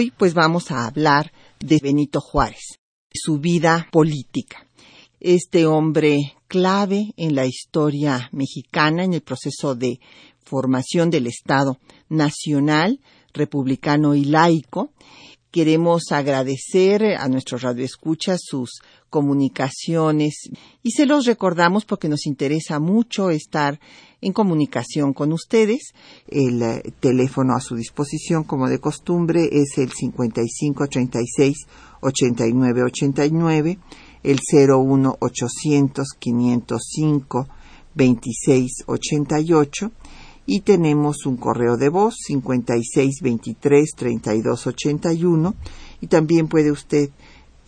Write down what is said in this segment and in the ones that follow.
Hoy pues vamos a hablar de Benito Juárez, su vida política. Este hombre clave en la historia mexicana, en el proceso de formación del Estado nacional, republicano y laico. Queremos agradecer a nuestros radioescuchas sus comunicaciones y se los recordamos porque nos interesa mucho estar en comunicación con ustedes. El eh, teléfono a su disposición, como de costumbre, es el 5536 8989, el 01 800 505 2688 y tenemos un correo de voz 5623 3281 y también puede usted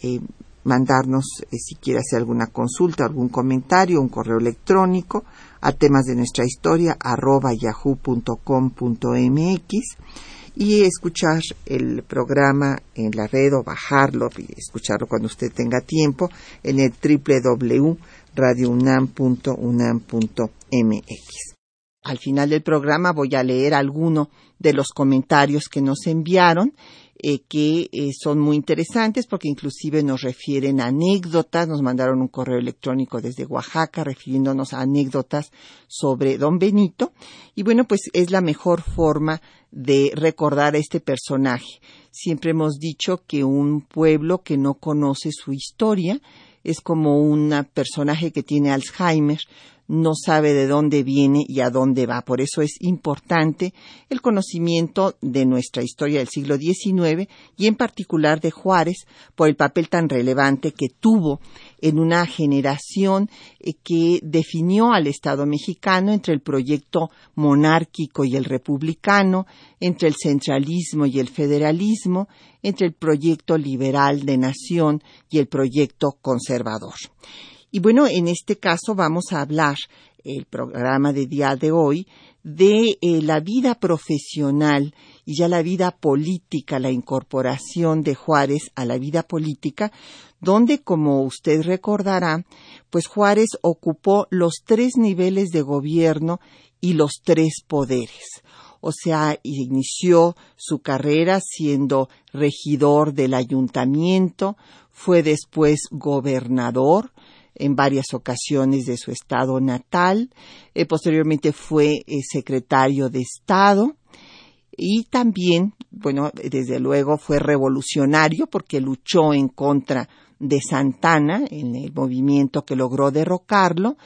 eh, mandarnos eh, si quiere hacer alguna consulta, algún comentario, un correo electrónico a temas de nuestra historia arroba yahoo.com.mx y escuchar el programa en la red o bajarlo y escucharlo cuando usted tenga tiempo en el www.radiounam.unam.mx. Al final del programa voy a leer alguno de los comentarios que nos enviaron eh, que eh, son muy interesantes porque inclusive nos refieren anécdotas, nos mandaron un correo electrónico desde Oaxaca refiriéndonos a anécdotas sobre don Benito y bueno, pues es la mejor forma de recordar a este personaje. Siempre hemos dicho que un pueblo que no conoce su historia es como un personaje que tiene Alzheimer, no sabe de dónde viene y a dónde va. Por eso es importante el conocimiento de nuestra historia del siglo XIX y en particular de Juárez por el papel tan relevante que tuvo en una generación eh, que definió al Estado mexicano entre el proyecto monárquico y el republicano, entre el centralismo y el federalismo, entre el proyecto liberal de nación y el proyecto conservador. Y bueno, en este caso vamos a hablar, el programa de día de hoy, de eh, la vida profesional y ya la vida política, la incorporación de Juárez a la vida política, donde, como usted recordará, pues Juárez ocupó los tres niveles de gobierno y los tres poderes. O sea, inició su carrera siendo regidor del ayuntamiento, fue después gobernador, en varias ocasiones de su estado natal, eh, posteriormente fue eh, secretario de Estado. Y también, bueno, desde luego fue revolucionario porque luchó en contra de Santana en el movimiento que logró derrocarlo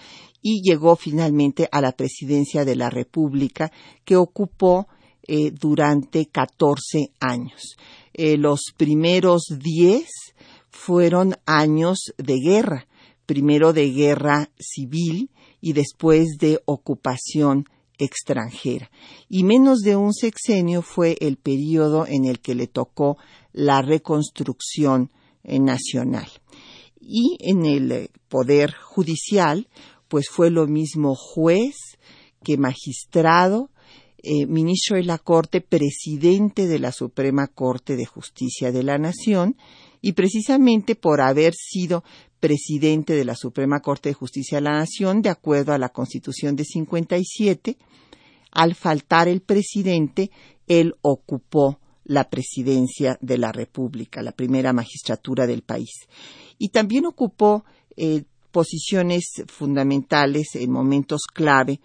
y llegó finalmente a la presidencia de la República que ocupó eh, durante 14 años. los primeros 10 fueron años de guerra primero de guerra civil y después de ocupación extranjera. Y menos de un sexenio fue el periodo en el que le tocó la reconstrucción eh, nacional. Y en el eh, poder judicial, pues fue lo mismo juez que magistrado, eh, ministro de la Corte, presidente de la Suprema Corte de Justicia de la Nación, y precisamente por haber sido presidente de la Suprema Corte de Justicia de la Nación, de acuerdo a la Constitución de 57. Al faltar el presidente, él ocupó la presidencia de la República, la primera magistratura del país. Y también ocupó eh, posiciones fundamentales en momentos clave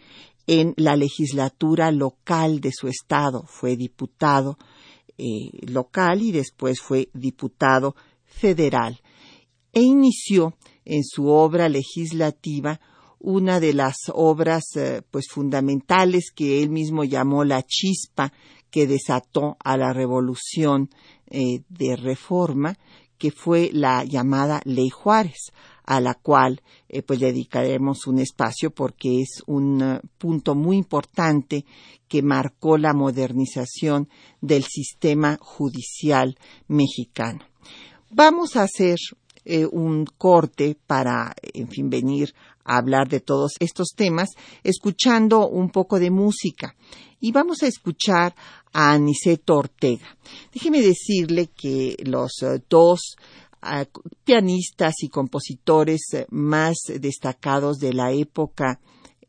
en la legislatura local de su estado. Fue diputado eh, local y después fue diputado federal e inició en su obra legislativa una de las obras eh, pues fundamentales que él mismo llamó la chispa que desató a la revolución eh, de reforma que fue la llamada Ley Juárez, a la cual eh, pues dedicaremos un espacio porque es un punto muy importante que marcó la modernización del sistema judicial mexicano. Vamos a hacer eh, un corte para, en fin, venir a hablar de todos estos temas, escuchando un poco de música. Y vamos a escuchar a Aniceto Ortega. Déjeme decirle que los eh, dos ah, pianistas y compositores eh, más destacados de la época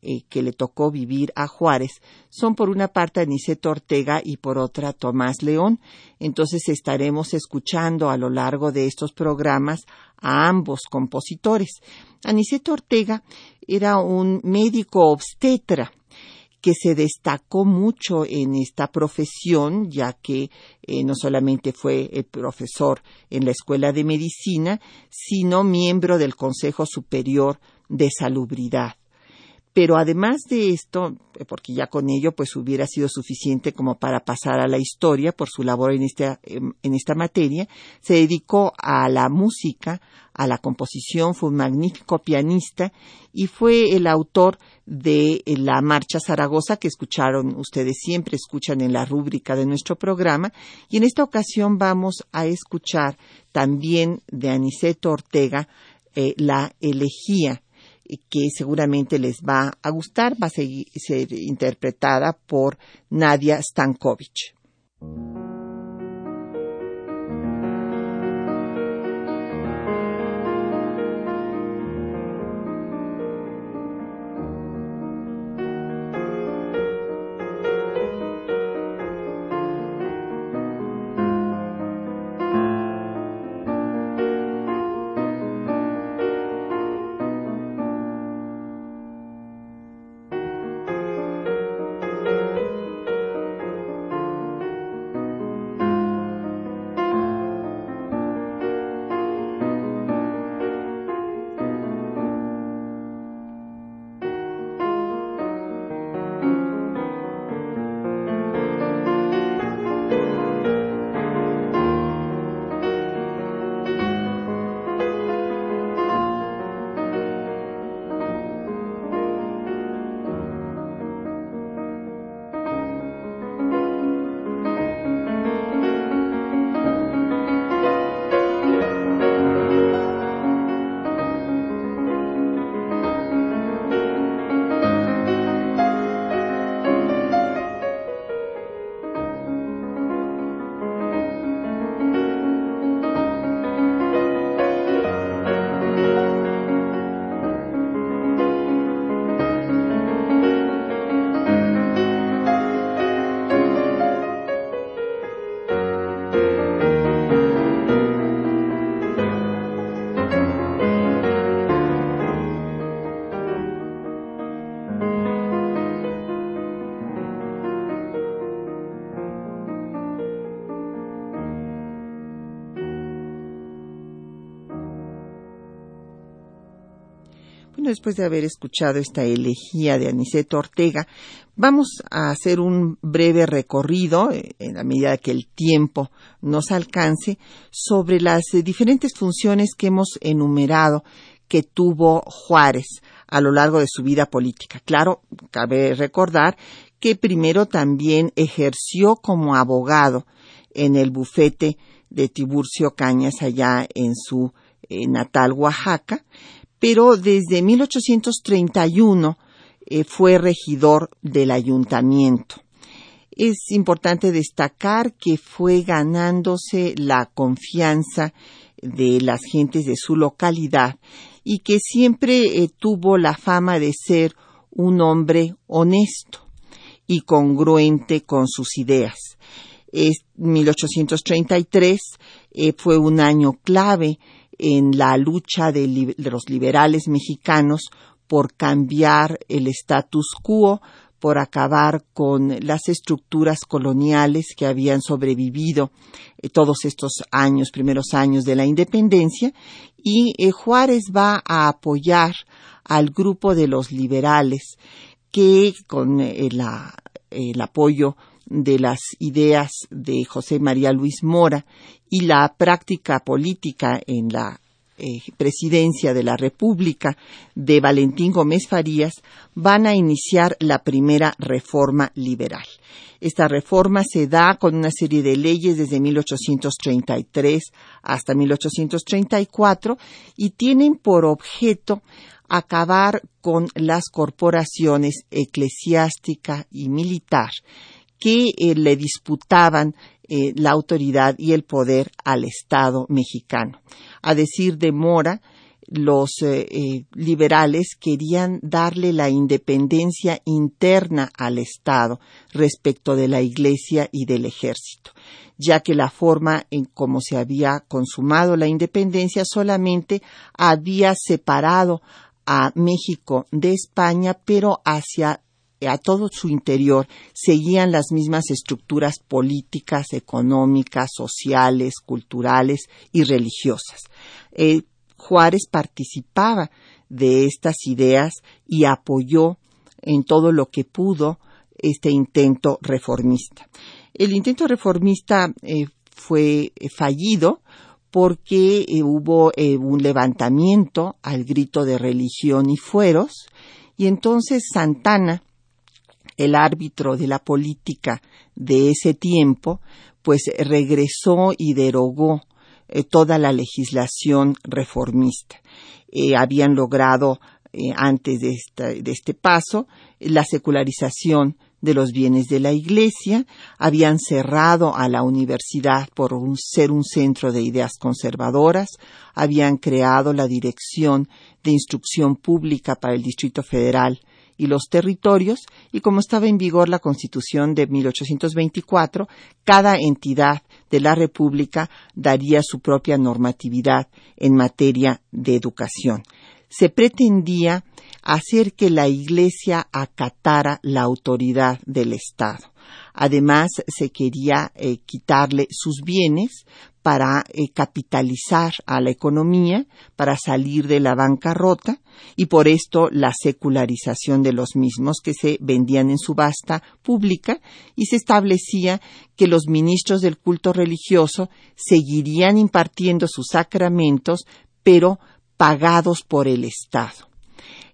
eh, que le tocó vivir a Juárez son por una parte Aniceto Ortega y por otra Tomás León. Entonces estaremos escuchando a lo largo de estos programas a ambos compositores. Aniceto Ortega era un médico obstetra que se destacó mucho en esta profesión, ya que eh, no solamente fue el profesor en la Escuela de Medicina, sino miembro del Consejo Superior de Salubridad. Pero además de esto, eh, porque ya con ello pues hubiera sido suficiente como para pasar a la historia por su labor en esta, em, en esta materia, se dedicó a la música, a la composición, fue un magnífico pianista y fue el autor de eh, la Marcha Zaragoza que escucharon ustedes siempre escuchan en la rúbrica de nuestro programa. Y en esta ocasión vamos a escuchar también de Aniceto Ortega eh, la elegía que seguramente les va a gustar, va a ser interpretada por Nadia Stankovic. Después de haber escuchado esta elegía de Aniceto Ortega, vamos a hacer un breve recorrido, eh, en la medida que el tiempo nos alcance, sobre las eh, diferentes funciones que hemos enumerado que tuvo Juárez a lo largo de su vida política. Claro, cabe recordar que primero también ejerció como abogado en el bufete de Tiburcio Cañas allá en su eh, natal Oaxaca, pero desde 1831 eh, fue regidor del ayuntamiento. Es importante destacar que fue ganándose la confianza de las gentes de su localidad y que siempre eh, tuvo la fama de ser un hombre honesto y congruente con sus ideas. Es 1833 eh, fue un año clave en la lucha de, los liberales mexicanos por cambiar el status quo, por acabar con las estructuras coloniales que habían sobrevivido eh, todos estos años, primeros años de la independencia, y eh, Juárez va a apoyar al grupo de los liberales que con eh, el apoyo de las ideas de José María Luis Mora y la práctica política en la eh, presidencia de la República de Valentín Gómez Farías van a iniciar la primera reforma liberal. Esta reforma se da con una serie de leyes desde 1833 hasta 1834 y tienen por objeto acabar con las corporaciones eclesiástica y militar que eh, le disputaban eh, la autoridad y el poder al Estado mexicano. A decir de Mora, los eh, liberales querían darle la independencia interna al Estado respecto de la Iglesia y del Ejército, ya que la forma en cómo se había consumado la independencia solamente había separado a México de España, pero hacia a todo su interior seguían las mismas estructuras políticas, económicas, sociales, culturales y religiosas. Eh, Juárez participaba de estas ideas y apoyó en todo lo que pudo este intento reformista. El intento reformista eh, fue fallido porque eh, hubo un levantamiento al grito de religión y fueros, y entonces Santana el árbitro de la política de ese tiempo, pues regresó y derogó eh, toda la legislación reformista. Eh, habían logrado eh, antes de, de este paso la secularización de los bienes de la Iglesia, habían cerrado a la universidad por ser un centro de ideas conservadoras, habían creado la Dirección de Instrucción Pública para el Distrito Federal y los territorios, y como estaba en vigor la Constitución de 1824, cada entidad de la República daría su propia normatividad en materia de educación. Se pretendía hacer que la Iglesia acatara la autoridad del Estado. Además, se quería eh, quitarle sus bienes para eh, capitalizar a la economía, para salir de la bancarrota y por esto la secularización de los mismos que se vendían en subasta pública y se establecía que los ministros del culto religioso seguirían impartiendo sus sacramentos, pero pagados por el Estado.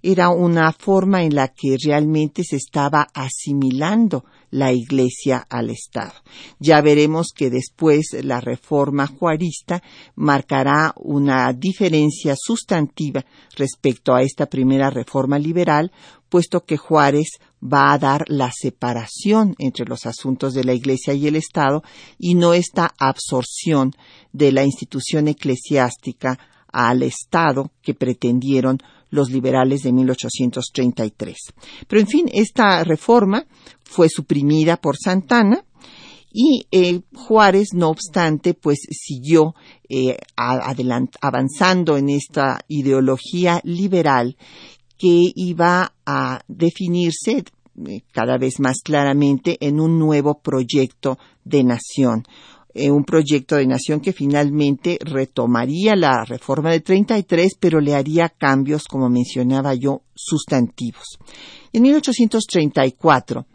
Era una forma en la que realmente se estaba asimilando la Iglesia al Estado. Ya veremos que después la reforma juarista marcará una diferencia sustantiva respecto a esta primera reforma liberal, puesto que Juárez va a dar la separación entre los asuntos de la Iglesia y el Estado y no esta absorción de la institución eclesiástica al Estado que pretendieron los liberales de 1833. Pero en fin, esta reforma fue suprimida por Santana y eh, Juárez, no obstante, pues siguió eh, avanzando en esta ideología liberal que iba a definirse eh, cada vez más claramente en un nuevo proyecto de nación, eh, un proyecto de nación que finalmente retomaría la reforma de 33, pero le haría cambios, como mencionaba yo, sustantivos. En 1834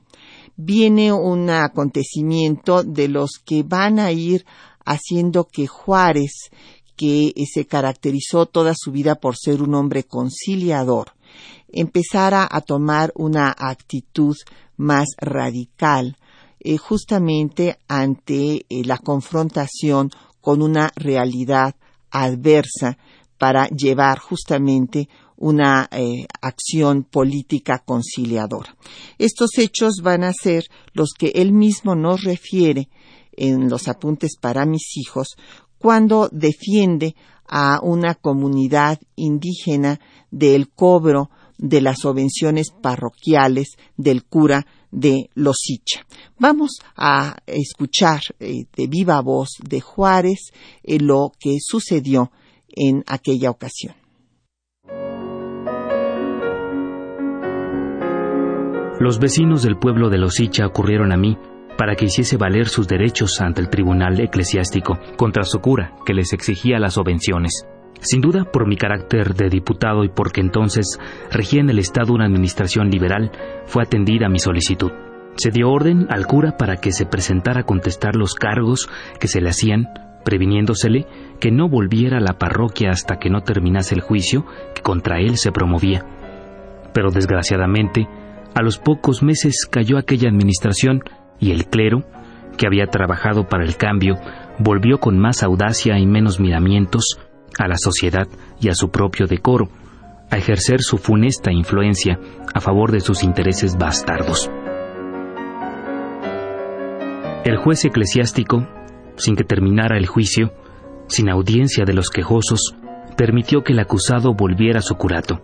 viene un acontecimiento de los que van a ir haciendo que Juárez, que se caracterizó toda su vida por ser un hombre conciliador, empezara a tomar una actitud más radical eh, justamente ante eh, la confrontación con una realidad adversa para llevar justamente una eh, acción política conciliadora. Estos hechos van a ser los que él mismo nos refiere en los apuntes para mis hijos cuando defiende a una comunidad indígena del cobro de las subvenciones parroquiales del cura de Losicha. Vamos a escuchar eh, de viva voz de Juárez eh, lo que sucedió en aquella ocasión. Los vecinos del pueblo de Losicha ocurrieron a mí para que hiciese valer sus derechos ante el tribunal eclesiástico contra su cura, que les exigía las subvenciones. Sin duda, por mi carácter de diputado y porque entonces regía en el Estado una administración liberal, fue atendida mi solicitud. Se dio orden al cura para que se presentara a contestar los cargos que se le hacían, previniéndosele que no volviera a la parroquia hasta que no terminase el juicio que contra él se promovía. Pero desgraciadamente, a los pocos meses cayó aquella administración y el clero, que había trabajado para el cambio, volvió con más audacia y menos miramientos a la sociedad y a su propio decoro, a ejercer su funesta influencia a favor de sus intereses bastardos. El juez eclesiástico, sin que terminara el juicio, sin audiencia de los quejosos, permitió que el acusado volviera a su curato.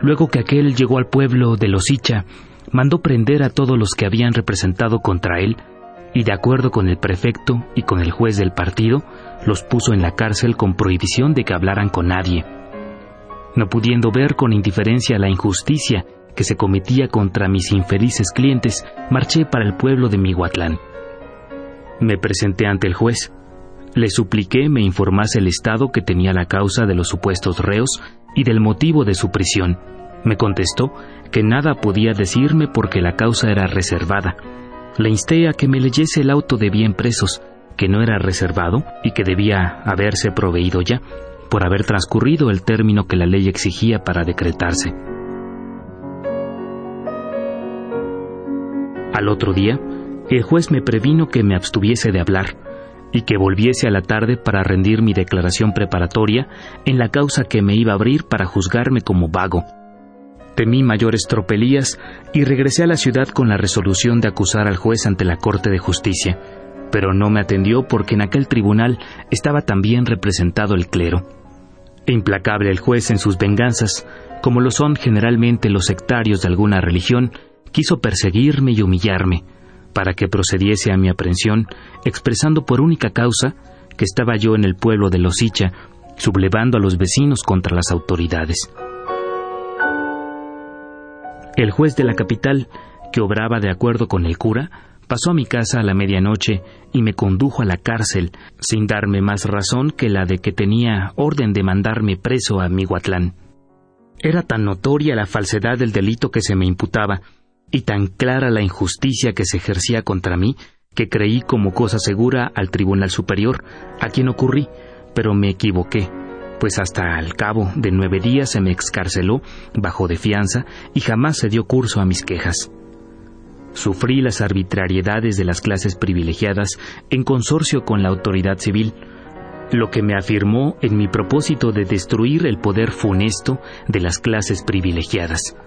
Luego que aquel llegó al pueblo de Losicha, mandó prender a todos los que habían representado contra él y de acuerdo con el prefecto y con el juez del partido, los puso en la cárcel con prohibición de que hablaran con nadie. No pudiendo ver con indiferencia la injusticia que se cometía contra mis infelices clientes, marché para el pueblo de Mihuatlán. Me presenté ante el juez. Le supliqué me informase el estado que tenía la causa de los supuestos reos y del motivo de su prisión. Me contestó que nada podía decirme porque la causa era reservada. Le insté a que me leyese el auto de bien presos, que no era reservado y que debía haberse proveído ya, por haber transcurrido el término que la ley exigía para decretarse. Al otro día, el juez me previno que me abstuviese de hablar y que volviese a la tarde para rendir mi declaración preparatoria en la causa que me iba a abrir para juzgarme como vago. Temí mayores tropelías y regresé a la ciudad con la resolución de acusar al juez ante la Corte de Justicia, pero no me atendió porque en aquel tribunal estaba también representado el clero. Implacable el juez en sus venganzas, como lo son generalmente los sectarios de alguna religión, quiso perseguirme y humillarme, para que procediese a mi aprehensión, expresando por única causa que estaba yo en el pueblo de Losicha, sublevando a los vecinos contra las autoridades. El juez de la capital, que obraba de acuerdo con el cura, pasó a mi casa a la medianoche y me condujo a la cárcel, sin darme más razón que la de que tenía orden de mandarme preso a Mihuatlán. Era tan notoria la falsedad del delito que se me imputaba, y tan clara la injusticia que se ejercía contra mí, que creí como cosa segura al Tribunal Superior, a quien ocurrí, pero me equivoqué, pues hasta al cabo de nueve días se me excarceló bajo de fianza y jamás se dio curso a mis quejas. Sufrí las arbitrariedades de las clases privilegiadas en consorcio con la autoridad civil, lo que me afirmó en mi propósito de destruir el poder funesto de las clases privilegiadas.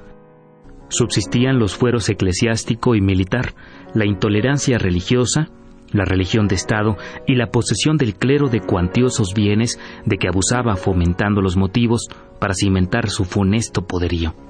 Subsistían los fueros eclesiástico y militar, la intolerancia religiosa, la religión de Estado y la posesión del clero de cuantiosos bienes de que abusaba fomentando los motivos para cimentar su funesto poderío.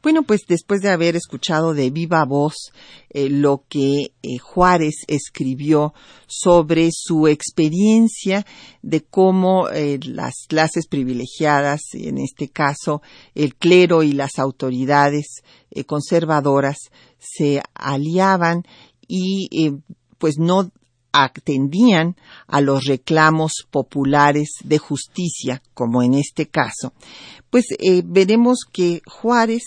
Bueno, pues después de haber escuchado de viva voz eh, lo que eh, Juárez escribió sobre su experiencia de cómo eh, las clases privilegiadas, en este caso el clero y las autoridades conservadoras, se aliaban y pues no atendían a los reclamos populares de justicia, como en este caso, pues eh, veremos que Juárez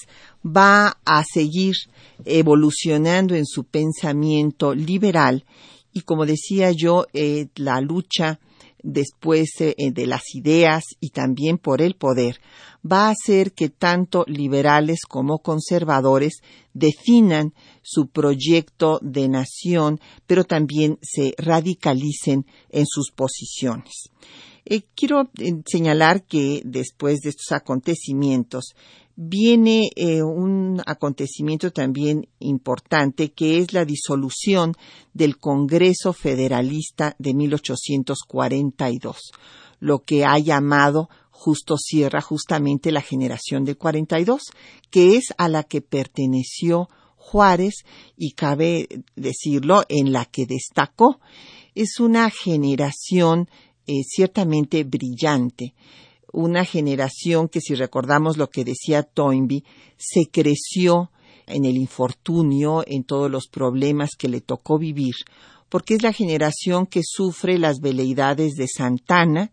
va a seguir evolucionando en su pensamiento liberal y como decía yo, eh, la lucha después eh, de las ideas y también por el poder va a hacer que tanto liberales como conservadores definan su proyecto de nación, pero también se radicalicen en sus posiciones. Eh, quiero eh, señalar que después de estos acontecimientos viene eh, un acontecimiento también importante que es la disolución del Congreso Federalista de 1842, lo que ha llamado Justo Sierra justamente la generación del 42, que es a la que perteneció Juárez y cabe decirlo en la que destacó. Es una generación eh, ciertamente brillante, una generación que si recordamos lo que decía Toynbee, se creció en el infortunio, en todos los problemas que le tocó vivir, porque es la generación que sufre las veleidades de Santana,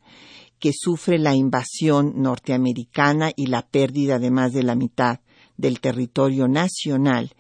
que sufre la invasión norteamericana y la pérdida de más de la mitad del territorio nacional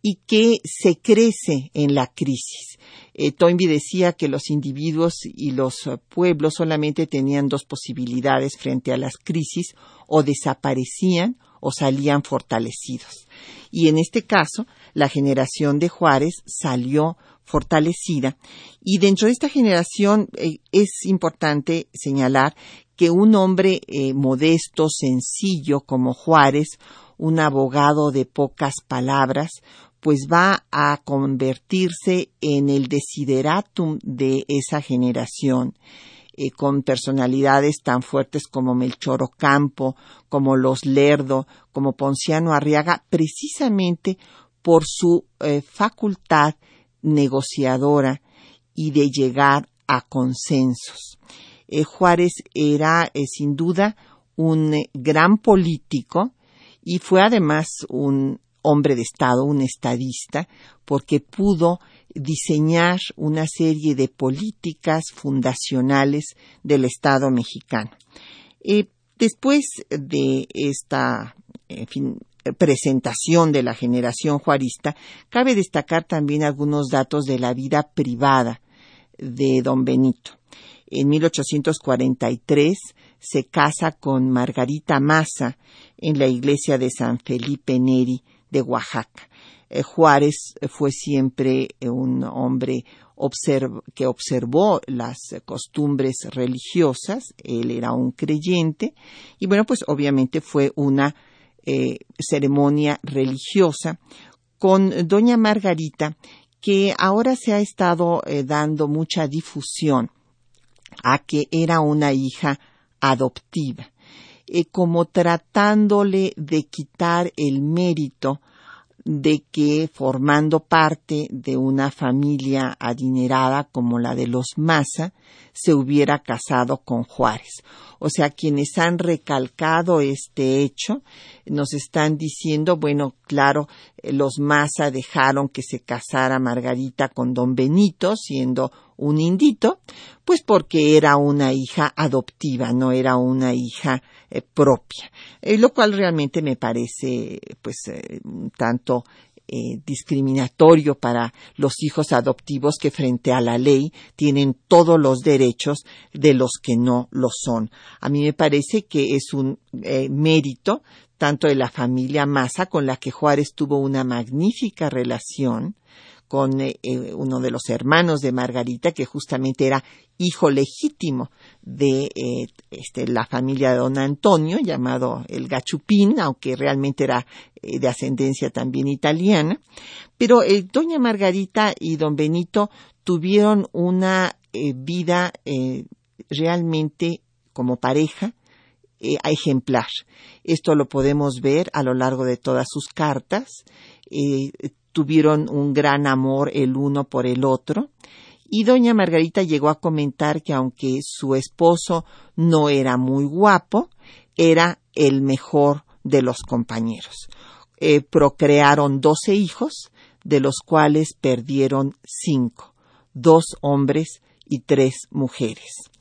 y que se crece en la crisis. Eh, Toynbee decía que los individuos y los pueblos solamente tenían dos posibilidades frente a las crisis, o desaparecían o salían fortalecidos. Y en este caso, la generación de Juárez salió fortalecida. Y dentro de esta generación eh, es importante señalar que un hombre eh, modesto, sencillo como Juárez, un abogado de pocas palabras, pues va a convertirse en el desideratum de esa generación, eh, con personalidades tan fuertes como Melchor Ocampo, como Los Lerdo, como Ponciano Arriaga, precisamente por su eh, facultad negociadora y de llegar a consensos. Eh, Juárez era sin duda un gran político y fue además un hombre de Estado, un estadista, porque pudo diseñar una serie de políticas fundacionales del Estado mexicano. Eh, después de esta presentación de la generación juarista, cabe destacar también algunos datos de la vida privada de don Benito. En 1843 se casa con Margarita Maza en la iglesia de San Felipe Neri de Oaxaca. Eh, Juárez fue siempre eh, un hombre que observó las costumbres religiosas, él era un creyente y bueno, pues obviamente fue una eh, ceremonia religiosa con doña Margarita que ahora se ha estado dando mucha difusión a que era una hija adoptiva. Eh, como tratándole de quitar el mérito de que formando parte de una familia adinerada como la de los Maza, se hubiera casado con Juárez. O sea, quienes han recalcado este hecho nos están diciendo, bueno, claro, eh, los Maza dejaron que se casara Margarita con don Benito, siendo un indito, pues porque era una hija adoptiva, no era una hija eh, propia, eh, lo cual realmente me parece pues eh, un tanto discriminatorio para los hijos adoptivos que frente a la ley tienen todos los derechos de los que no lo son. A mí me parece que es un mérito tanto de la familia Massa, con la que Juárez tuvo una magnífica relación, con eh, eh, uno de los hermanos de Margarita, que justamente era hijo legítimo de eh, este, la familia de don Antonio, llamado el Gachupín, aunque realmente era de ascendencia también italiana. Pero doña Margarita y don Benito tuvieron una vida realmente como pareja ejemplar. Esto lo podemos ver a lo largo de todas sus cartas tuvieron un gran amor el uno por el otro, y doña Margarita llegó a comentar que aunque su esposo no era muy guapo, era el mejor de los compañeros. Eh, procrearon doce hijos, de los cuales perdieron cinco, dos hombres y tres mujeres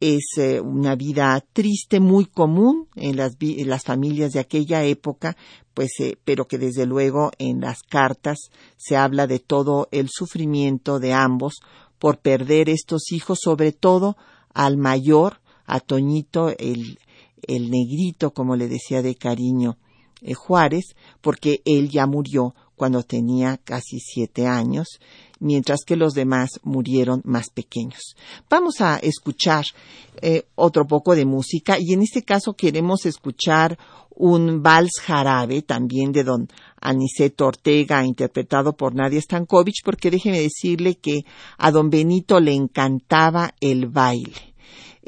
es eh, una vida triste, muy común en las, las, familias de aquella época, pues, eh, pero que desde luego en las cartas se habla de todo el sufrimiento de ambos por perder estos hijos, sobre todo al mayor, a Toñito, el, el negrito, como le decía de cariño eh, Juárez, porque él ya murió cuando tenía casi siete años mientras que los demás murieron más pequeños. Vamos a escuchar eh, otro poco de música y en este caso queremos escuchar un vals jarabe también de don Aniceto Ortega interpretado por Nadia Stankovich porque déjeme decirle que a don Benito le encantaba el baile.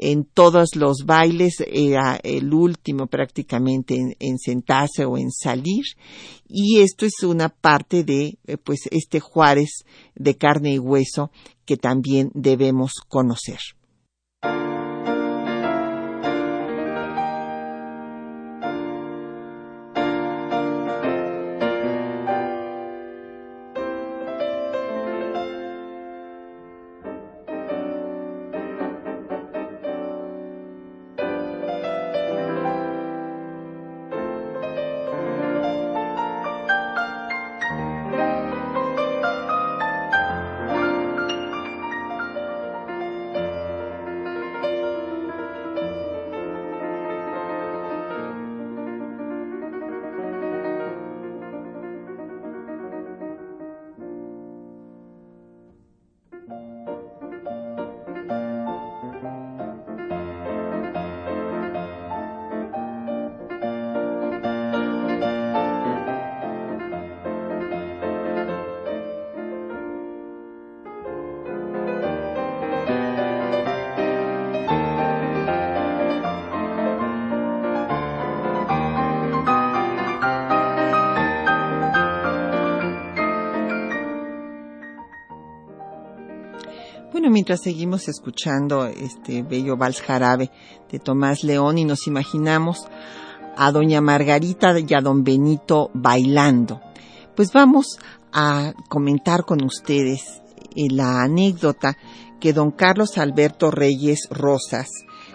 En todos los bailes era el último prácticamente en, sentarse o en salir y esto es una parte de eh, pues este Juárez de carne y hueso que también debemos conocer. Mientras seguimos escuchando este bello vals jarabe de Tomás León y nos imaginamos a doña Margarita y a don Benito bailando, pues vamos a comentar con ustedes eh, la anécdota que don Carlos Alberto Reyes Rosas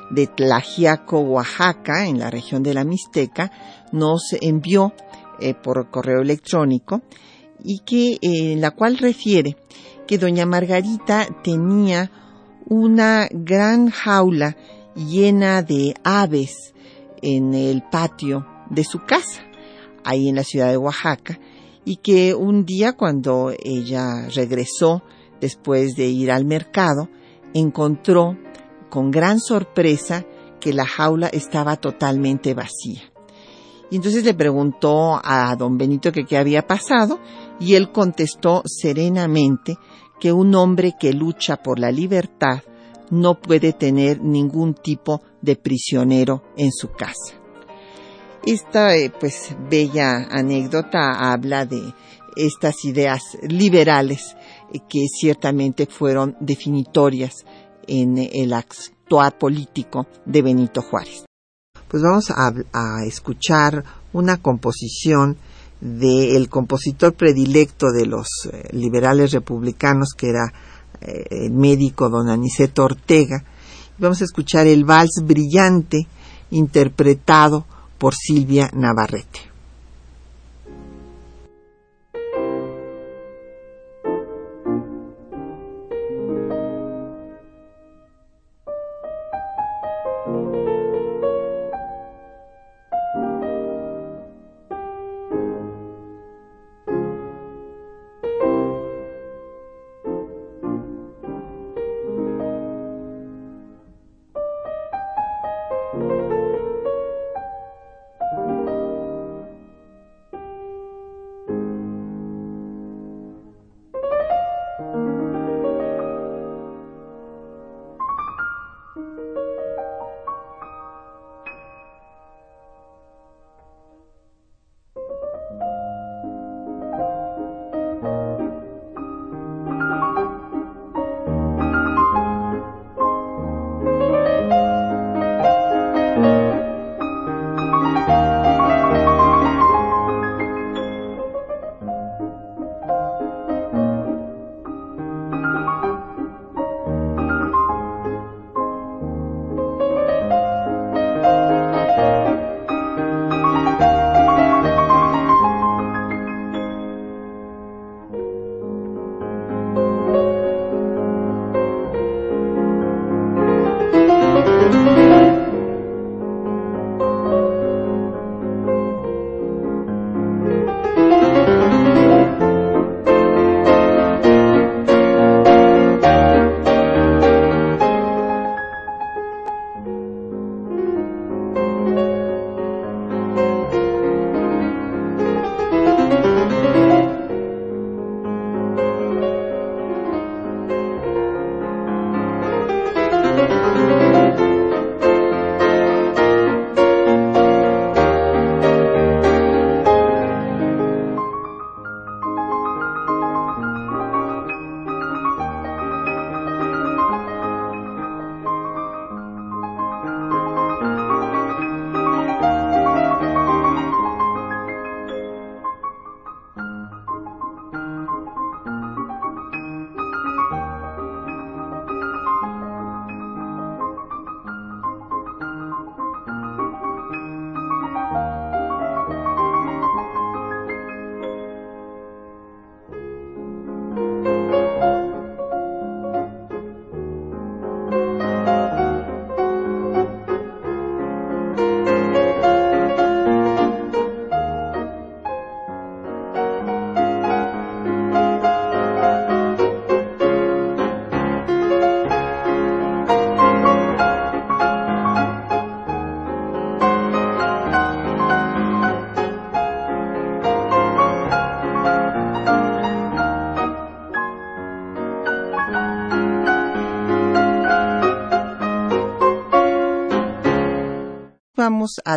de Tlajiaco, Oaxaca, en la región de la Mixteca, nos envió eh, por correo electrónico y que eh, la cual refiere que doña Margarita tenía una gran jaula llena de aves en el patio de su casa, ahí en la ciudad de Oaxaca, y que un día cuando ella regresó después de ir al mercado, encontró con gran sorpresa que la jaula estaba totalmente vacía. Y entonces le preguntó a don Benito que qué había pasado y él contestó serenamente que un hombre que lucha por la libertad no puede tener ningún tipo de prisionero en su casa. Esta eh, pues bella anécdota habla de estas ideas liberales eh, que ciertamente fueron definitorias en el actuar político de Benito Juárez. Pues vamos a, a escuchar una composición del compositor predilecto de los eh, liberales republicanos, que era eh, el médico don Aniceto Ortega. Vamos a escuchar el vals brillante interpretado por Silvia Navarrete.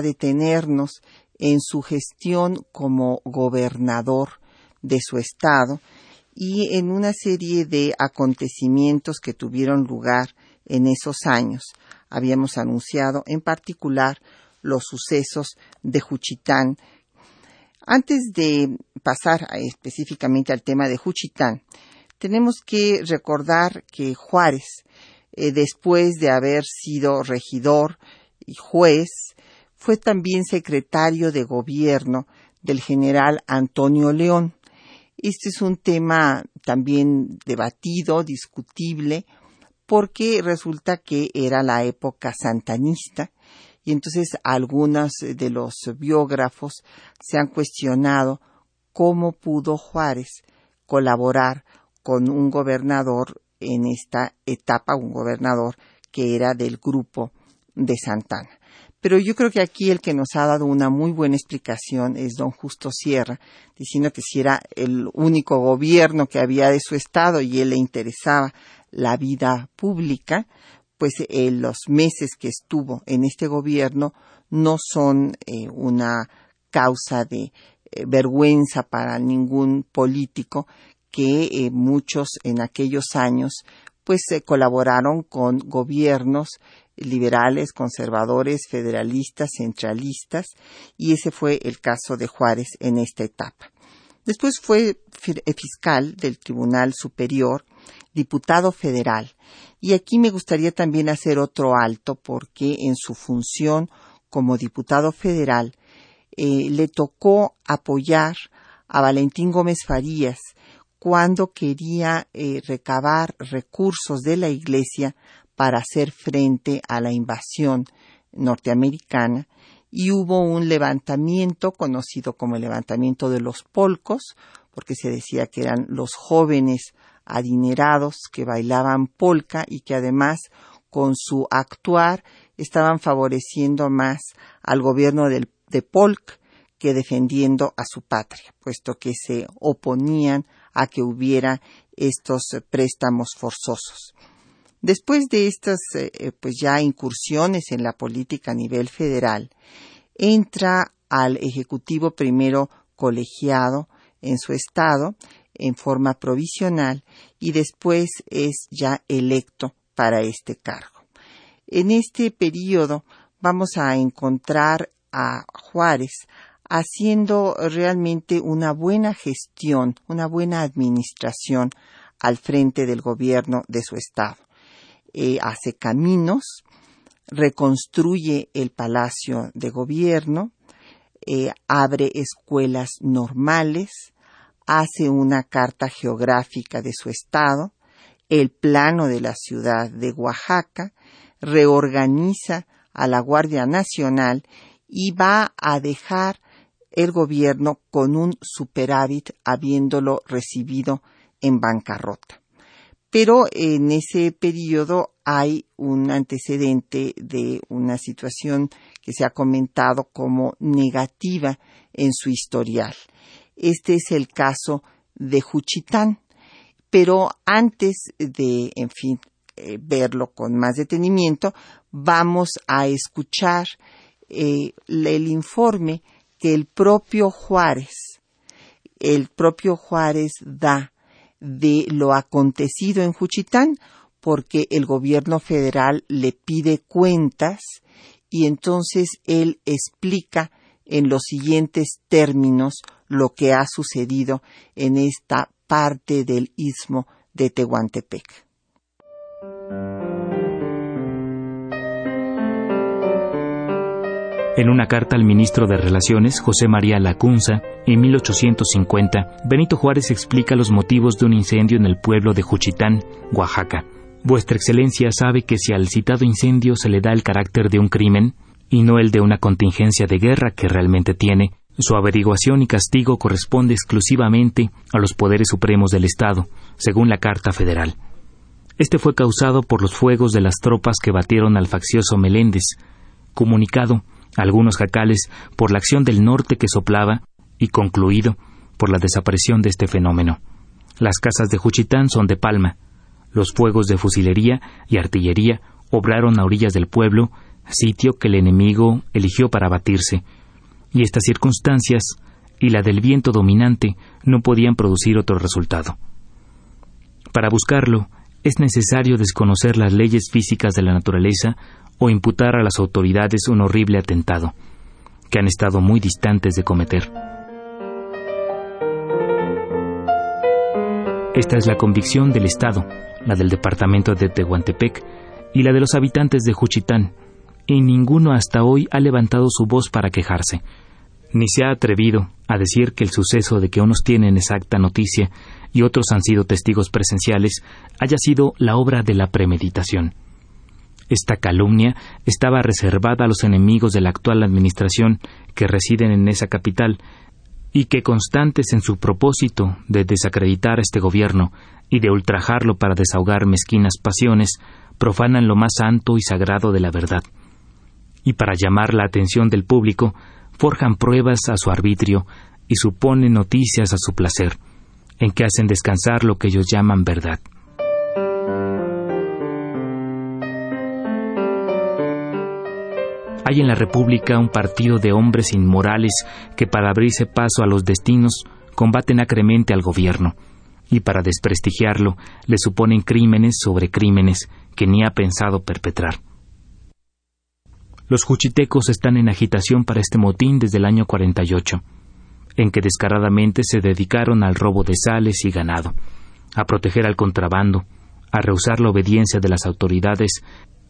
Detenernos en su gestión como gobernador de su estado y en una serie de acontecimientos que tuvieron lugar en esos años. Habíamos anunciado en particular los sucesos de Juchitán. Antes de pasar específicamente al tema de Juchitán, tenemos que recordar que Juárez, eh, después de haber sido regidor y juez, fue también secretario de gobierno del general Antonio León. Este es un tema también debatido, discutible, porque resulta que era la época santanista y entonces algunos de los biógrafos se han cuestionado cómo pudo Juárez colaborar con un gobernador en esta etapa, un gobernador que era del grupo de Santana. Pero yo creo que aquí el que nos ha dado una muy buena explicación es don Justo Sierra, diciendo que si era el único gobierno que había de su estado y él le interesaba la vida pública, pues eh, los meses que estuvo en este gobierno no son eh, una causa de eh, vergüenza para ningún político que muchos en aquellos años pues colaboraron con gobiernos liberales, conservadores, federalistas, centralistas, y ese fue el caso de Juárez en esta etapa. Después fue fiscal del Tribunal Superior, diputado federal, y aquí me gustaría también hacer otro alto porque en su función como diputado federal eh, le tocó apoyar a Valentín Gómez Farías cuando quería eh, recabar recursos de la Iglesia para hacer frente a la invasión norteamericana y hubo un levantamiento conocido como el levantamiento de los polcos, porque se decía que eran los jóvenes adinerados que bailaban polka y que además con su actuar estaban favoreciendo más al gobierno de Polk que defendiendo a su patria, puesto que se oponían a que hubiera estos préstamos forzosos. Después de estas eh, eh, pues ya incursiones en la política a nivel federal, entra al Ejecutivo primero colegiado en su estado en forma provisional y después es ya electo para este cargo. En este periodo vamos a encontrar a Juárez haciendo realmente una buena gestión, una buena administración al frente del gobierno de su estado. Eh, hace caminos, reconstruye el palacio de gobierno, eh, abre escuelas normales, hace una carta geográfica de su estado, el plano de la ciudad de Oaxaca, reorganiza a la Guardia Nacional y va a dejar el gobierno con un superávit habiéndolo recibido en bancarrota. Pero en ese periodo hay un antecedente de una situación que se ha comentado como negativa en su historial. Este es el caso de Juchitán. Pero antes de, en fin, eh, verlo con más detenimiento, vamos a escuchar eh, el informe que el propio Juárez, el propio Juárez da de lo acontecido en Juchitán, porque el gobierno federal le pide cuentas y entonces él explica en los siguientes términos lo que ha sucedido en esta parte del istmo de Tehuantepec. En una carta al ministro de Relaciones, José María Lacunza, en 1850, Benito Juárez explica los motivos de un incendio en el pueblo de Juchitán, Oaxaca. Vuestra Excelencia sabe que si al citado incendio se le da el carácter de un crimen, y no el de una contingencia de guerra que realmente tiene, su averiguación y castigo corresponde exclusivamente a los poderes supremos del Estado, según la Carta Federal. Este fue causado por los fuegos de las tropas que batieron al faccioso Meléndez, comunicado algunos jacales por la acción del norte que soplaba y concluido por la desaparición de este fenómeno. Las casas de Juchitán son de palma. Los fuegos de fusilería y artillería obraron a orillas del pueblo sitio que el enemigo eligió para batirse, y estas circunstancias y la del viento dominante no podían producir otro resultado. Para buscarlo, es necesario desconocer las leyes físicas de la naturaleza o imputar a las autoridades un horrible atentado, que han estado muy distantes de cometer. Esta es la convicción del Estado, la del departamento de Tehuantepec y la de los habitantes de Juchitán, y ninguno hasta hoy ha levantado su voz para quejarse, ni se ha atrevido a decir que el suceso de que unos tienen exacta noticia y otros han sido testigos presenciales haya sido la obra de la premeditación. Esta calumnia estaba reservada a los enemigos de la actual administración que residen en esa capital y que constantes en su propósito de desacreditar a este gobierno y de ultrajarlo para desahogar mezquinas pasiones, profanan lo más santo y sagrado de la verdad. Y para llamar la atención del público, forjan pruebas a su arbitrio y suponen noticias a su placer, en que hacen descansar lo que ellos llaman verdad. Hay en la República un partido de hombres inmorales que para abrirse paso a los destinos combaten acremente al gobierno y para desprestigiarlo le suponen crímenes sobre crímenes que ni ha pensado perpetrar. Los juchitecos están en agitación para este motín desde el año 48, en que descaradamente se dedicaron al robo de sales y ganado, a proteger al contrabando, a rehusar la obediencia de las autoridades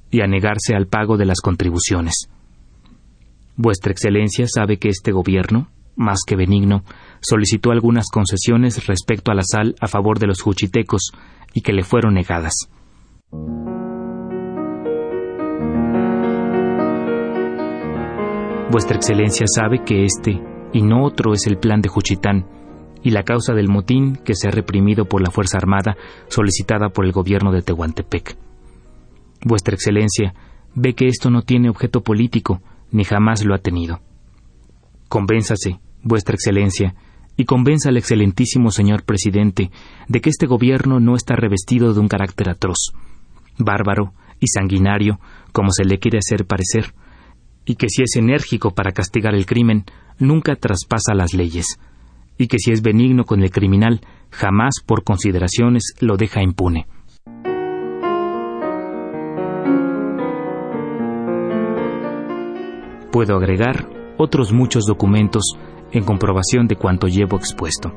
y a negarse al pago de las contribuciones. Vuestra Excelencia sabe que este gobierno, más que benigno, solicitó algunas concesiones respecto a la sal a favor de los juchitecos y que le fueron negadas. Vuestra Excelencia sabe que este y no otro es el plan de Juchitán y la causa del motín que se ha reprimido por la Fuerza Armada solicitada por el gobierno de Tehuantepec. Vuestra Excelencia ve que esto no tiene objeto político, ni jamás lo ha tenido. Convénzase, Vuestra Excelencia, y convenza al excelentísimo señor presidente de que este gobierno no está revestido de un carácter atroz, bárbaro y sanguinario, como se le quiere hacer parecer, y que si es enérgico para castigar el crimen, nunca traspasa las leyes, y que si es benigno con el criminal, jamás por consideraciones lo deja impune. Puedo agregar otros muchos documentos en comprobación de cuanto llevo expuesto.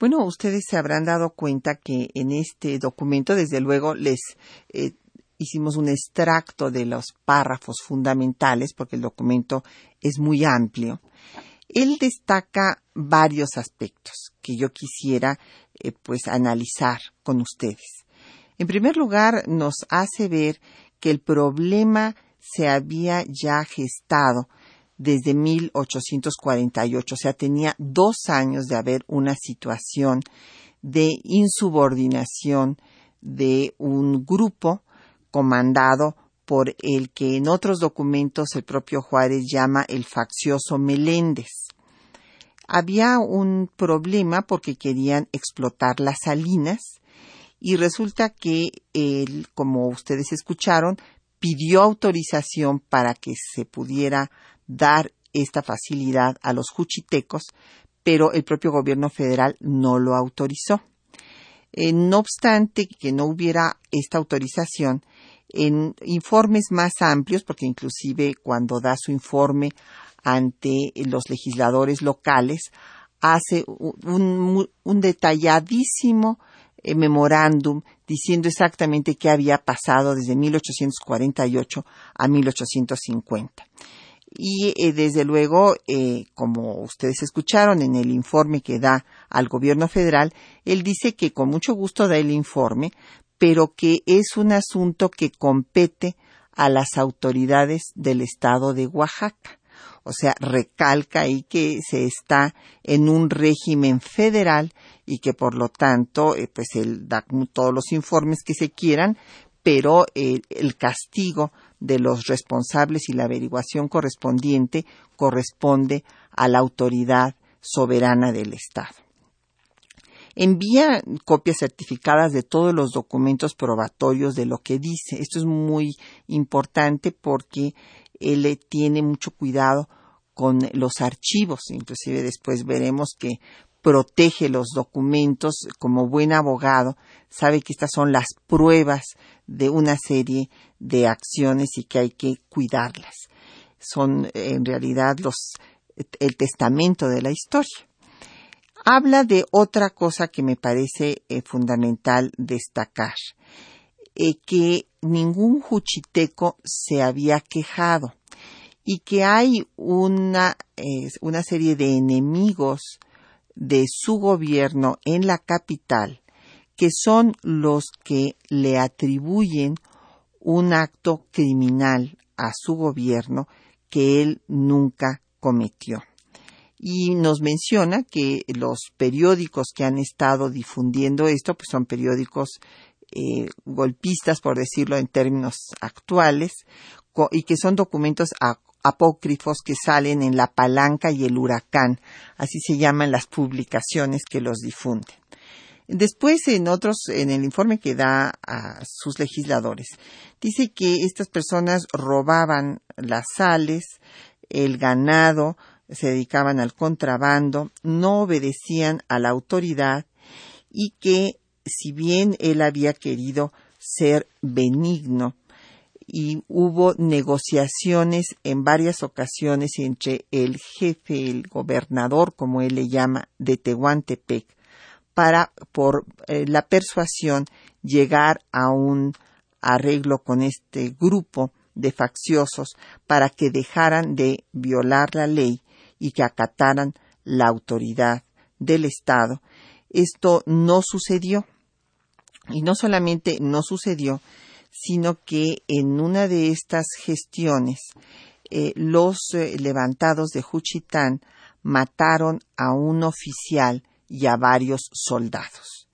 Bueno, ustedes se habrán dado cuenta que en este documento, desde luego, les eh, hicimos un extracto de los párrafos fundamentales, porque el documento es muy amplio. Él destaca varios aspectos que yo quisiera eh, pues analizar con ustedes. En primer lugar, nos hace ver que el problema se había ya gestado desde 1848, o sea, tenía dos años de haber una situación de insubordinación de un grupo comandado por el que en otros documentos el propio Juárez llama el faccioso Meléndez. Había un problema porque querían explotar las salinas y resulta que él, como ustedes escucharon, pidió autorización para que se pudiera dar esta facilidad a los juchitecos, pero el propio gobierno federal no lo autorizó. Eh, no obstante que no hubiera esta autorización, en informes más amplios, porque inclusive cuando da su informe ante los legisladores locales, hace un, detalladísimo eh, memorándum diciendo exactamente qué había pasado desde 1848 a 1850. Y eh, desde luego, eh, como ustedes escucharon en el informe que da al gobierno federal, él dice que con mucho gusto da el informe, pero que es un asunto que compete a las autoridades del estado de Oaxaca. O sea, recalca ahí que se está en un régimen federal y que por lo tanto, eh, pues él da todos los informes que se quieran, pero el castigo de los responsables y la averiguación correspondiente corresponde a la autoridad soberana del Estado. envía copias certificadas de todos los documentos probatorios de lo que dice. Esto es muy importante porque él tiene mucho cuidado con los archivos. Inclusive después veremos que protege los documentos como buen abogado, sabe que estas son las pruebas de una serie de acciones y que hay que cuidarlas. Son en realidad los el testamento de la historia. Habla de otra cosa que me parece eh, fundamental destacar, eh, que ningún juchiteco se había quejado y que hay una, una serie de enemigos de su gobierno en la capital que son los que le atribuyen un acto criminal a su gobierno que él nunca cometió. Y nos menciona que los periódicos que han estado difundiendo esto, pues son periódicos eh, golpistas, por decirlo en términos actuales, y que son documentos apócrifos que salen en La Palanca y El Huracán, así se llaman las publicaciones que los difunden. Después, en otros, en el informe que da a sus legisladores, dice que estas personas robaban las sales, el ganado, se dedicaban al contrabando, no obedecían a la autoridad y que si bien él había querido ser benigno y hubo negociaciones en varias ocasiones entre el jefe, el gobernador, como él le llama, de Tehuantepec, para, por eh, la persuasión, llegar a un arreglo con este grupo de facciosos para que dejaran de violar la ley y que acataran la autoridad del Estado. Esto no sucedió. Y no solamente no sucedió, sino que en una de estas gestiones eh, los eh, levantados de Juchitán mataron a un oficial y a varios soldados.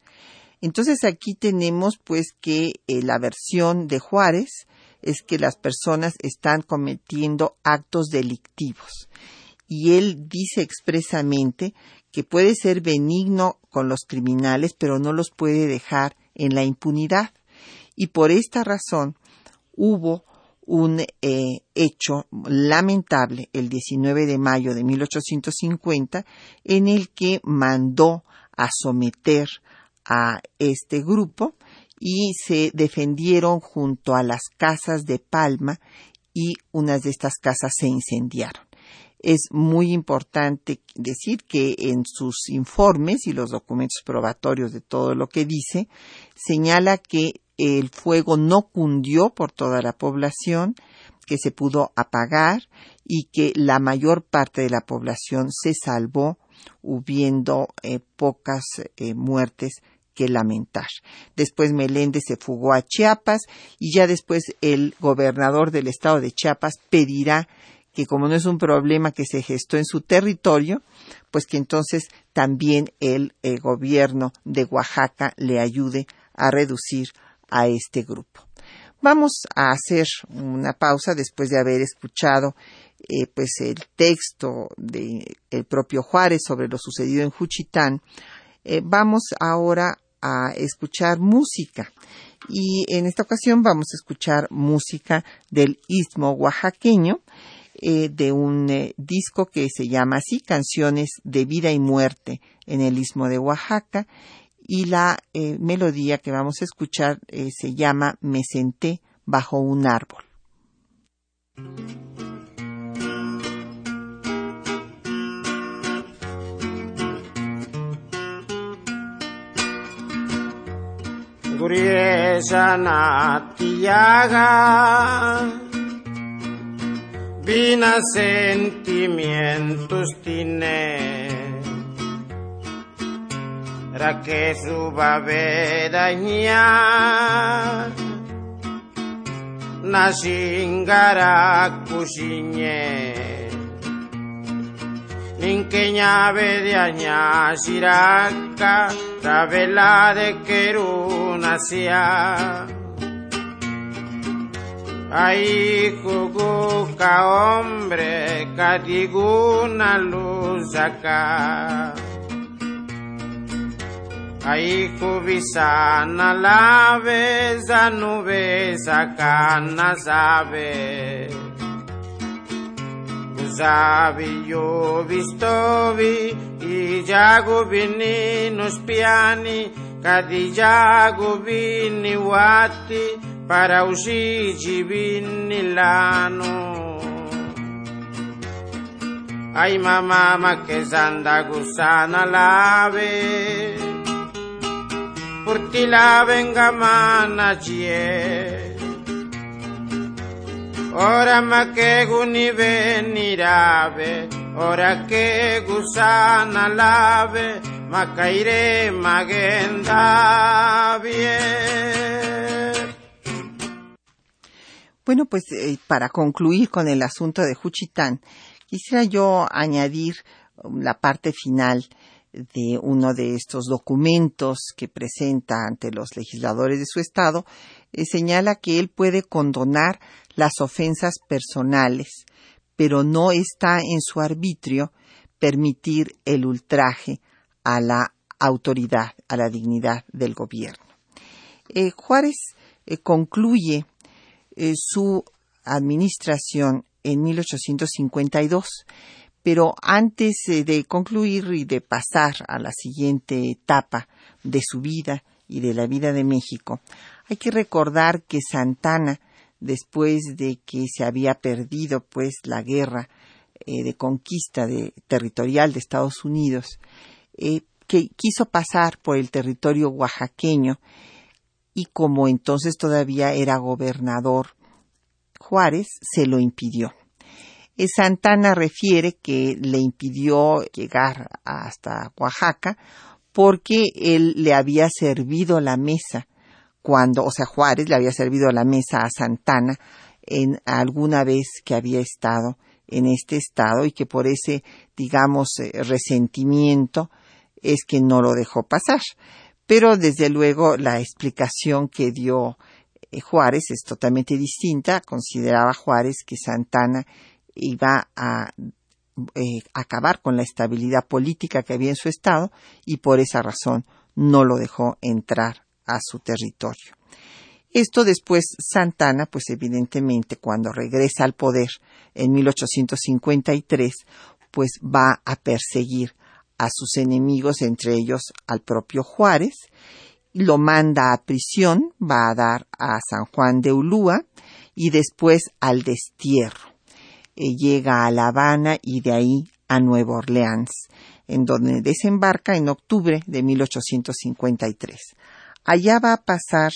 Entonces aquí tenemos pues que eh, la versión de Juárez es que las personas están cometiendo actos delictivos. Y él dice expresamente que puede ser benigno con los criminales, pero no los puede dejar en la impunidad. Y por esta razón hubo un eh, hecho lamentable el 19 de mayo de 1850 en el que mandó a someter a este grupo y se defendieron junto a las casas de Palma y unas de estas casas se incendiaron. Es muy importante decir que en sus informes y los documentos probatorios de todo lo que dice, señala que el fuego no cundió por toda la población, que se pudo apagar y que la mayor parte de la población se salvó, hubiendo eh, pocas eh, muertes que lamentar. Después Meléndez se fugó a Chiapas y ya después el gobernador del estado de Chiapas pedirá que como no es un problema que se gestó en su territorio, pues que entonces también el, el gobierno de Oaxaca le ayude a reducir a este grupo. Vamos a hacer una pausa después de haber escuchado eh, pues el texto del propio Juárez sobre lo sucedido en Juchitán. Eh, vamos ahora a escuchar música. Y en esta ocasión vamos a escuchar música del istmo oaxaqueño, eh, de un disco que se llama así, Canciones de Vida y Muerte en el istmo de Oaxaca. Y la eh, melodía que vamos a escuchar se llama Me senté bajo un árbol. Sentimientos tiene Ra que suba vedaña Nasingara kusiñe Ninqueña vediaña siraka Travela de querunasia Ahí juguca hombre Cadiguna luz acá Ahí cubisana la besa nube sacana sabe. Usabi yo vistovi i jago bini nos piani kadi jago bini wati para uscigi bini lano. Ay mamá ma que sanda gusana lave por ti la venga mana chie. Ora ma que guni venirave ora que gusana lave ma caire magenda bien Bueno, pues eh, para concluir con el asunto de Juchitán, quisiera yo añadir um, la parte final de uno de estos documentos que presenta ante los legisladores de su estado, eh, señala que él puede condonar las ofensas personales, pero no está en su arbitrio permitir el ultraje a la autoridad, a la dignidad del gobierno. Eh, Juárez eh, concluye su administración en 1852, pero antes eh, de concluir y de pasar a la siguiente etapa de su vida y de la vida de México, hay que recordar que Santana, después de que se había perdido pues la guerra eh, de conquista de, territorial de Estados Unidos, eh, que quiso pasar por el territorio oaxaqueño y como entonces todavía era gobernador Juárez, se lo impidió. Eh, Santana refiere que le impidió llegar hasta Oaxaca porque él le había servido la mesa cuando, o sea, Juárez le había servido la mesa a Santana en alguna vez que había estado en este estado y que por ese, digamos, eh, resentimiento es que no lo dejó pasar. Pero desde luego la explicación que dio eh, Juárez es totalmente distinta. Consideraba Juárez que Santana iba a eh, acabar con la estabilidad política que había en su estado y por esa razón no lo dejó entrar a su territorio. Esto después Santana, pues evidentemente cuando regresa al poder en 1853, pues va a perseguir a sus enemigos, entre ellos al propio Juárez, lo manda a prisión, va a dar a San Juan de Ulúa y después al destierro. Eh, llega a La Habana y de ahí a Nueva Orleans, en donde desembarca en octubre de 1853. Allá va a pasar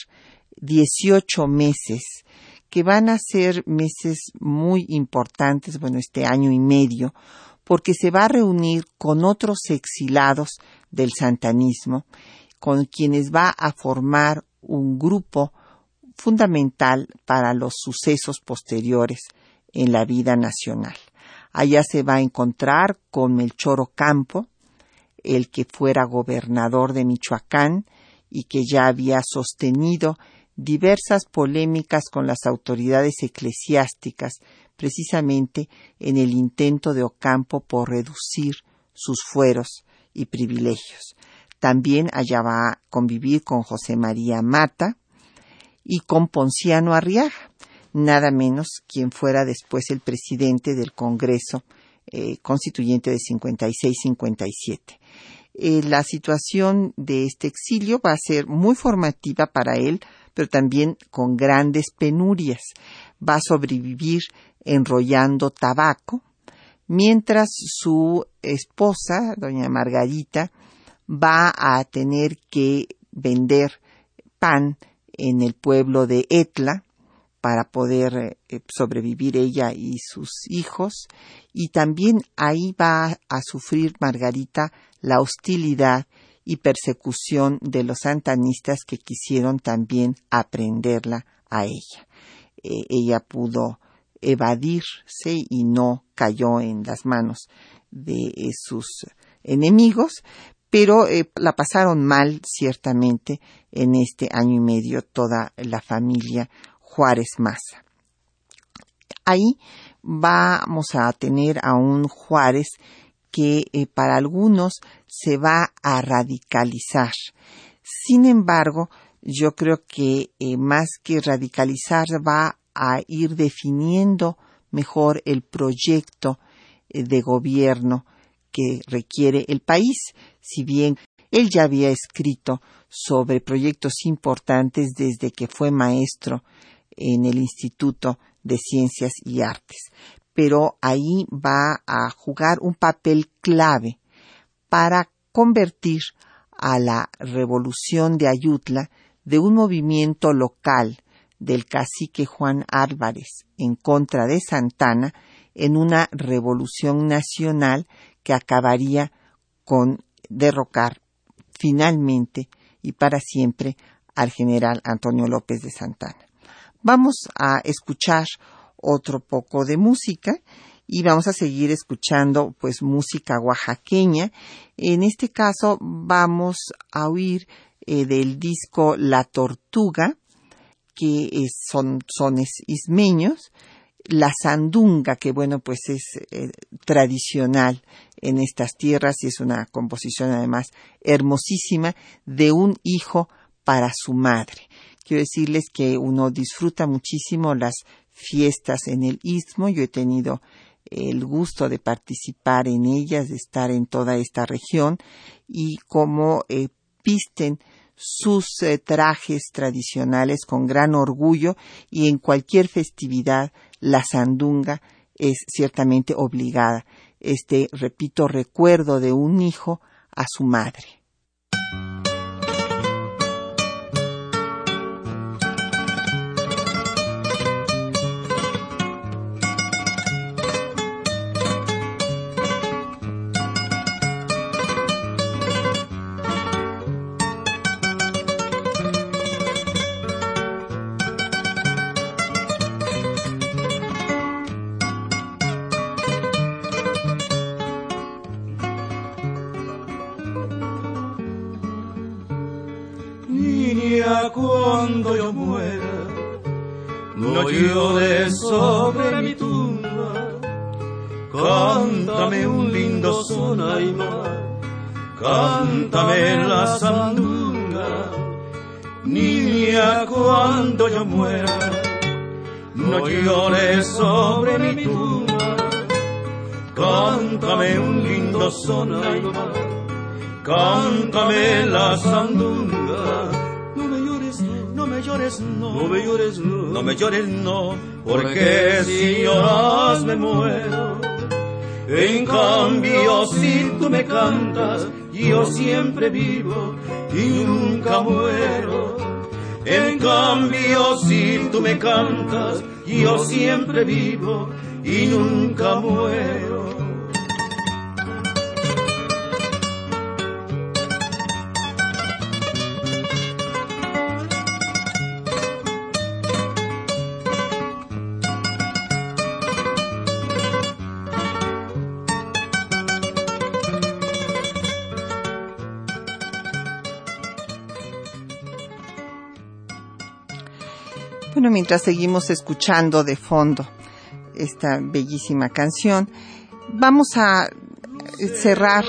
18 meses, que van a ser meses muy importantes, bueno, este año y medio, porque se va a reunir con otros exilados del santanismo, con quienes va a formar un grupo fundamental para los sucesos posteriores en la vida nacional. Allá se va a encontrar con Melchor Ocampo, el que fuera gobernador de Michoacán y que ya había sostenido diversas polémicas con las autoridades eclesiásticas, precisamente en el intento de Ocampo por reducir sus fueros y privilegios. También allá va a convivir con José María Mata y con Ponciano Arriaga, nada menos quien fuera después el presidente del Congreso eh, Constituyente de 56-57. Eh, la situación de este exilio va a ser muy formativa para él, pero también con grandes penurias. Va a sobrevivir enrollando tabaco, mientras su esposa, doña Margarita, va a tener que vender pan en el pueblo de Etla para poder eh, sobrevivir ella y sus hijos y también ahí va a sufrir Margarita la hostilidad y persecución de los santanistas que quisieron también aprenderla a ella. Eh, ella pudo evadirse y no cayó en las manos de sus enemigos, pero eh, la pasaron mal ciertamente en este año y medio toda la familia Juárez Maza. Ahí vamos a tener a un Juárez que eh, para algunos se va a radicalizar. Sin embargo, yo creo que eh, más que radicalizar va a ir definiendo mejor el proyecto eh, de gobierno que requiere el país, si bien él ya había escrito sobre proyectos importantes desde que fue maestro en el Instituto de Ciencias y Artes. Pero ahí va a jugar un papel clave para convertir a la revolución de Ayutla de un movimiento local del cacique Juan Álvarez en contra de Santana en una revolución nacional que acabaría con derrocar finalmente y para siempre al general Antonio López de Santana. Vamos a escuchar otro poco de música y vamos a seguir escuchando pues música oaxaqueña. En este caso vamos a oír eh, del disco La Tortuga, que son sones ismeños, la sandunga, que bueno, pues es eh, tradicional en estas tierras y es una composición además hermosísima de un hijo para su madre. Quiero decirles que uno disfruta muchísimo las fiestas en el istmo. Yo he tenido el gusto de participar en ellas, de estar en toda esta región y cómo eh, pisten sus eh, trajes tradicionales con gran orgullo y en cualquier festividad la sandunga es ciertamente obligada. Este, repito, recuerdo de un hijo a su madre. Cántame un lindo sonaima, cántame la sandunga, niña cuando yo muera, no llores sobre mi tumba, cántame un lindo sonaima, cántame la sandunga. No, me llores, no, no me llores, no, porque si lloras me muero. En cambio, si tú me cantas, yo siempre vivo y nunca muero. En cambio, si tú me cantas, yo siempre vivo y nunca muero. Mientras seguimos escuchando de fondo esta bellísima canción, vamos a cerrar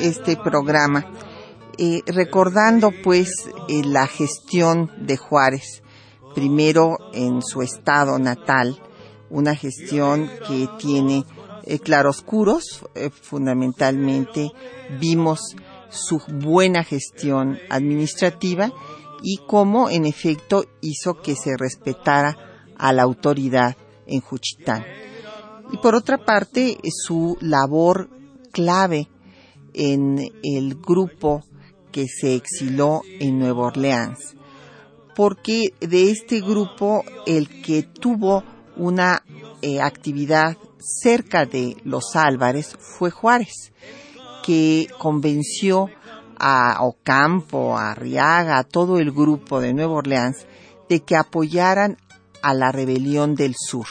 este programa eh, recordando pues eh, la gestión de Juárez, primero en su estado natal, una gestión que tiene eh, claroscuros, fundamentalmente vimos su buena gestión administrativa y cómo en efecto hizo que se respetara a la autoridad en Juchitán. Y por otra parte, su labor clave en el grupo que se exiló en Nueva Orleans, porque de este grupo el que tuvo una eh, actividad cerca de los Álvarez fue Juárez, que convenció a Ocampo, a Arriaga, a todo el grupo de Nueva Orleans, de que apoyaran a la rebelión del sur,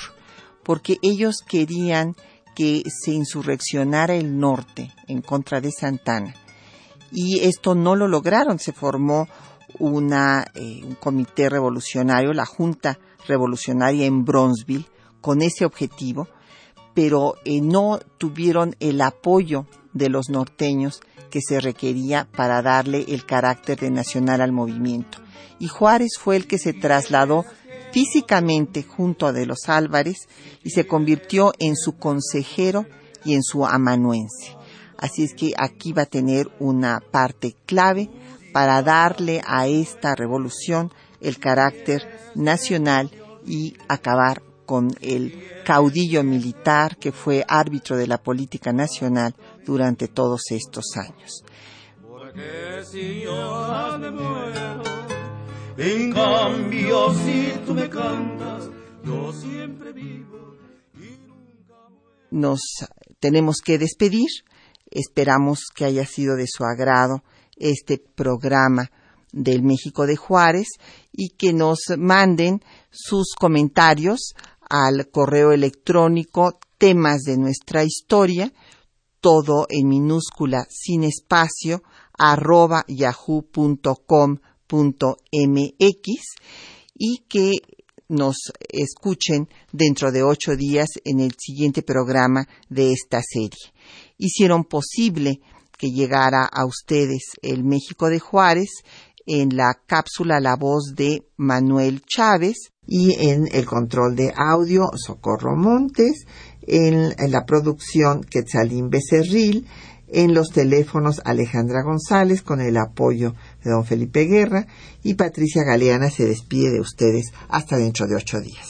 porque ellos querían que se insurreccionara el norte en contra de Santana. Y esto no lo lograron, se formó una, eh, un comité revolucionario, la Junta Revolucionaria en Bronzeville, con ese objetivo, pero eh, no tuvieron el apoyo de los norteños que se requería para darle el carácter de nacional al movimiento. Y Juárez fue el que se trasladó físicamente junto a de los Álvarez y se convirtió en su consejero y en su amanuense. Así es que aquí va a tener una parte clave para darle a esta revolución el carácter nacional y acabar con el caudillo militar que fue árbitro de la política nacional durante todos estos años. En cambio, si tú me cantas, yo siempre vivo. Nos tenemos que despedir. Esperamos que haya sido de su agrado este programa del México de Juárez y que nos manden sus comentarios al correo electrónico temas de nuestra historia, todo en minúscula sin espacio, arroba yahoo.com mx y que nos escuchen dentro de ocho días en el siguiente programa de esta serie. Hicieron posible que llegara a ustedes el México de Juárez en la cápsula La Voz de Manuel Chávez y en el control de audio Socorro Montes, en, la producción Quetzalín Becerril, en los teléfonos Alejandra González con el apoyo de don Felipe Guerra y Patricia Galeana se despide de ustedes hasta dentro de ocho días.